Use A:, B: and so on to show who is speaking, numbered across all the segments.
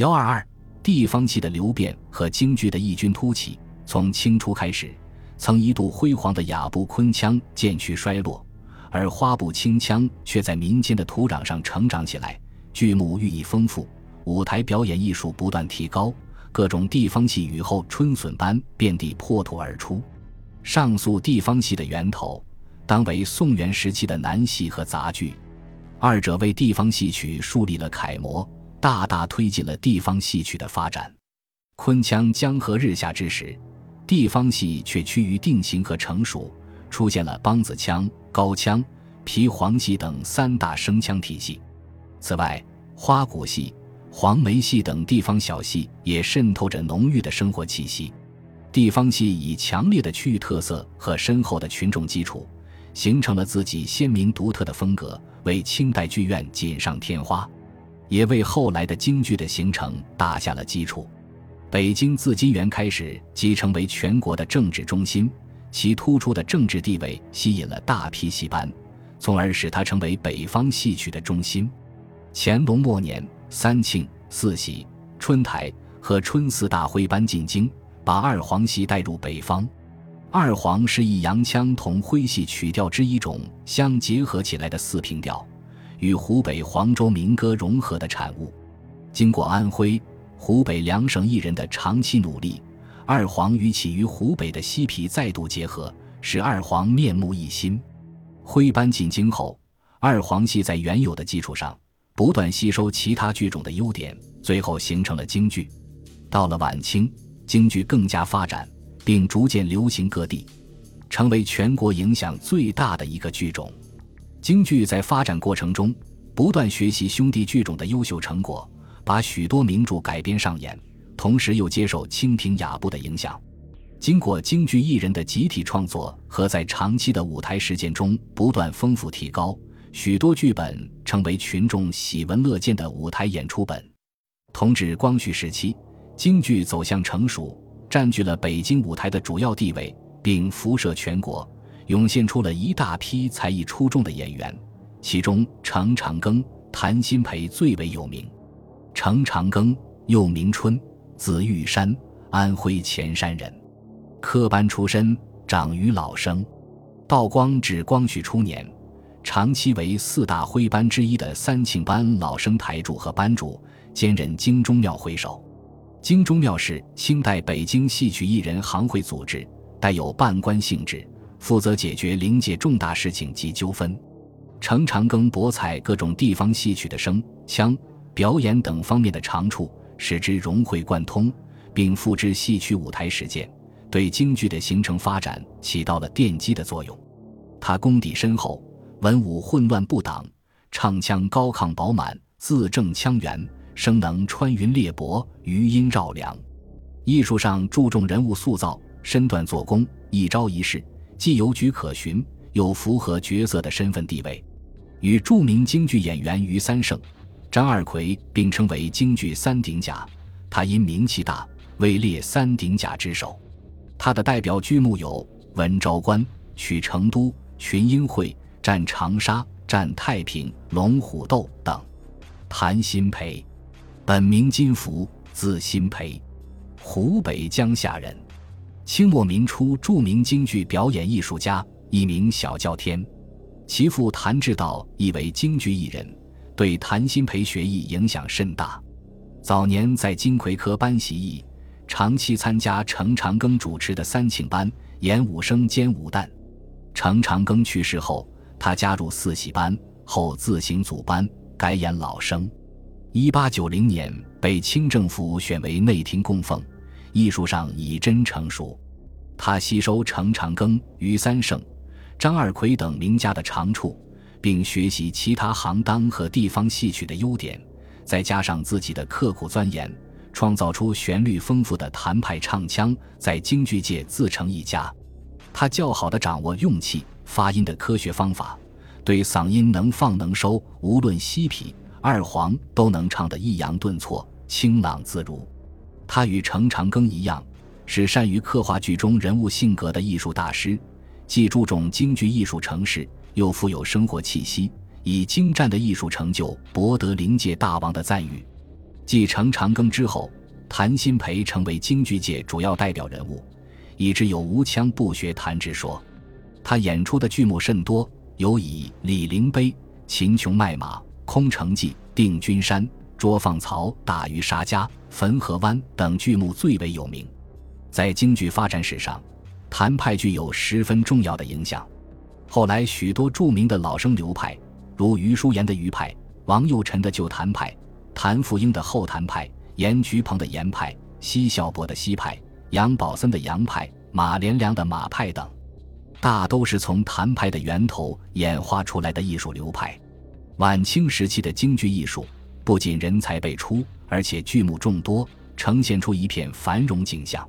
A: 幺二二，地方戏的流变和京剧的异军突起。从清初开始，曾一度辉煌的雅部昆腔渐趋衰落，而花部清腔却在民间的土壤上成长起来。剧目寓意丰富，舞台表演艺术不断提高，各种地方戏雨后春笋般遍地破土而出。上述地方戏的源头，当为宋元时期的南戏和杂剧，二者为地方戏曲树立了楷模，大大推进了地方戏曲的发展。昆腔江河日下之时。地方戏却趋于定型和成熟，出现了梆子腔、高腔、皮黄戏等三大声腔体系。此外，花鼓戏、黄梅戏等地方小戏也渗透着浓郁的生活气息。地方戏以强烈的区域特色和深厚的群众基础，形成了自己鲜明独特的风格，为清代剧院锦上添花，也为后来的京剧的形成打下了基础。北京自金元开始即成为全国的政治中心，其突出的政治地位吸引了大批戏班，从而使它成为北方戏曲的中心。乾隆末年，三庆、四喜、春台和春四大徽班进京，把二黄戏带入北方。二黄是以洋腔同徽戏曲调之一种相结合起来的四平调，与湖北黄州民歌融合的产物。经过安徽。湖北两省艺人的长期努力，二黄与起于湖北的西皮再度结合，使二黄面目一新。徽班进京后，二黄戏在原有的基础上不断吸收其他剧种的优点，最后形成了京剧。到了晚清，京剧更加发展，并逐渐流行各地，成为全国影响最大的一个剧种。京剧在发展过程中，不断学习兄弟剧种的优秀成果。把许多名著改编上演，同时又接受清廷雅部的影响。经过京剧艺人的集体创作和在长期的舞台实践中不断丰富提高，许多剧本成为群众喜闻乐见的舞台演出本。同治、光绪时期，京剧走向成熟，占据了北京舞台的主要地位，并辐射全国，涌现出了一大批才艺出众的演员，其中程长庚、谭鑫培最为有名。程长庚，又名春，字玉山，安徽潜山人，科班出身，长于老生。道光至光绪初年，长期为四大徽班之一的三庆班老生台柱和班主，兼任京中庙会首。京中庙是清代北京戏曲艺人行会组织，带有半官性质，负责解决灵界重大事情及纠纷。程长庚博采各种地方戏曲的声腔。表演等方面的长处，使之融会贯通，并付之戏曲舞台实践，对京剧的形成发展起到了奠基的作用。他功底深厚，文武混乱不挡，唱腔高亢饱满，字正腔圆，声能穿云裂帛，余音绕梁。艺术上注重人物塑造，身段做工，一招一式既有据可循，又符合角色的身份地位，与著名京剧演员于三胜。张二奎并称为京剧三鼎甲，他因名气大，位列三鼎甲之首。他的代表剧目有《文昭关》《取成都》《群英会》《战长沙》《战太平》《龙虎斗》等。谭鑫培，本名金福，字鑫培，湖北江夏人，清末民初著名京剧表演艺术家，一名小叫天。其父谭志道亦为京剧艺人。对谭鑫培学艺影响甚大，早年在金葵科班习艺，长期参加程长庚主持的三庆班演武生兼武旦。程长庚去世后，他加入四喜班，后自行组班改演老生。一八九零年被清政府选为内廷供奉，艺术上已臻成熟。他吸收程长庚、余三胜、张二奎等名家的长处。并学习其他行当和地方戏曲的优点，再加上自己的刻苦钻研，创造出旋律丰富的谭派唱腔，在京剧界自成一家。他较好地掌握用气、发音的科学方法，对嗓音能放能收，无论西皮、二黄都能唱得抑扬顿挫、清朗自如。他与程长庚一样，是善于刻画剧中人物性格的艺术大师，既注重京剧艺术程式。又富有生活气息，以精湛的艺术成就博得灵界大王的赞誉。继程长庚之后，谭鑫培成为京剧界主要代表人物，以致有“无腔不学谭”之说。他演出的剧目甚多，有以《李陵碑》《秦琼卖马》《空城计》《定军山》《捉放曹》《打渔杀家》《汾河湾》等剧目最为有名。在京剧发展史上，谭派具有十分重要的影响。后来许多著名的老生流派，如余叔岩的余派、王佑臣的旧谭派、谭富英的后谭派、严菊鹏的严派、奚孝伯的奚派、杨宝森的杨派、马连良的马派等。大都是从谭派的源头演化出来的艺术流派。晚清时期的京剧艺术不仅人才辈出，而且剧目众多，呈现出一片繁荣景象。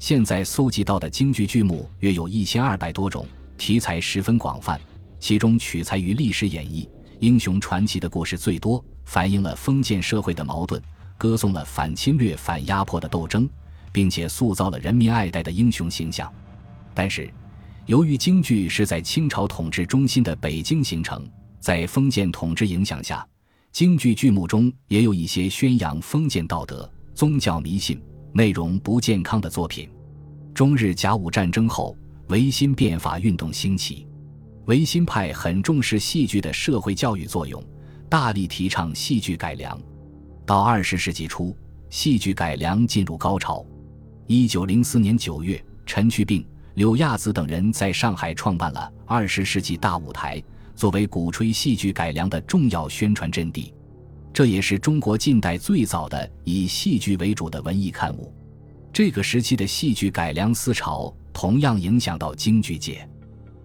A: 现在搜集到的京剧剧目约有一千二百多种，题材十分广泛，其中取材于历史演绎、英雄传奇的故事最多，反映了封建社会的矛盾，歌颂了反侵略、反压迫的斗争，并且塑造了人民爱戴的英雄形象。但是，由于京剧是在清朝统治中心的北京形成，在封建统治影响下，京剧剧目中也有一些宣扬封建道德、宗教迷信、内容不健康的作品。中日甲午战争后，维新变法运动兴起，维新派很重视戏剧的社会教育作用，大力提倡戏剧改良。到二十世纪初，戏剧改良进入高潮。一九零四年九月，陈去病。柳亚子等人在上海创办了二十世纪大舞台，作为鼓吹戏剧改良的重要宣传阵地。这也是中国近代最早的以戏剧为主的文艺刊物。这个时期的戏剧改良思潮同样影响到京剧界。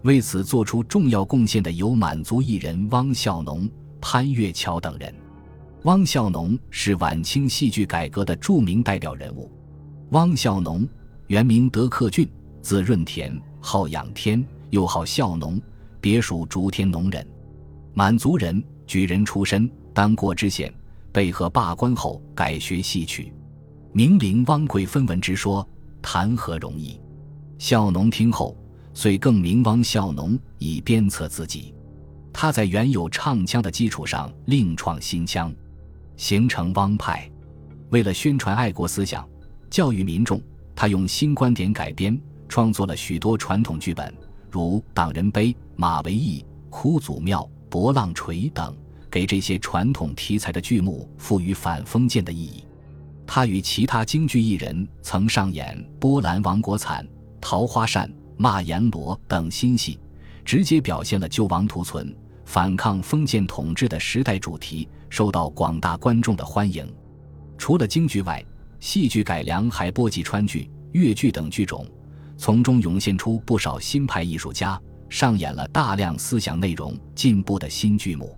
A: 为此做出重要贡献的有满族艺人汪孝农、潘月桥等人。汪孝农是晚清戏剧改革的著名代表人物。汪孝农原名德克俊。字润田，号仰天，又号孝农，别属竹田农人，满族人，举人出身，当过知县，被河罢官后改学戏曲。明陵汪贵分文之说，谈何容易？孝农听后，遂更名汪孝农，以鞭策自己。他在原有唱腔的基础上另创新腔，形成汪派。为了宣传爱国思想，教育民众，他用新观点改编。创作了许多传统剧本，如《党人碑》《马嵬驿》《哭祖庙》《博浪锤》等，给这些传统题材的剧目赋予反封建的意义。他与其他京剧艺人曾上演《波兰王国惨》《桃花扇》《骂阎罗》等新戏，直接表现了救亡图存、反抗封建统治的时代主题，受到广大观众的欢迎。除了京剧外，戏剧改良还波及川剧、越剧等剧种。从中涌现出不少新派艺术家，上演了大量思想内容进步的新剧目。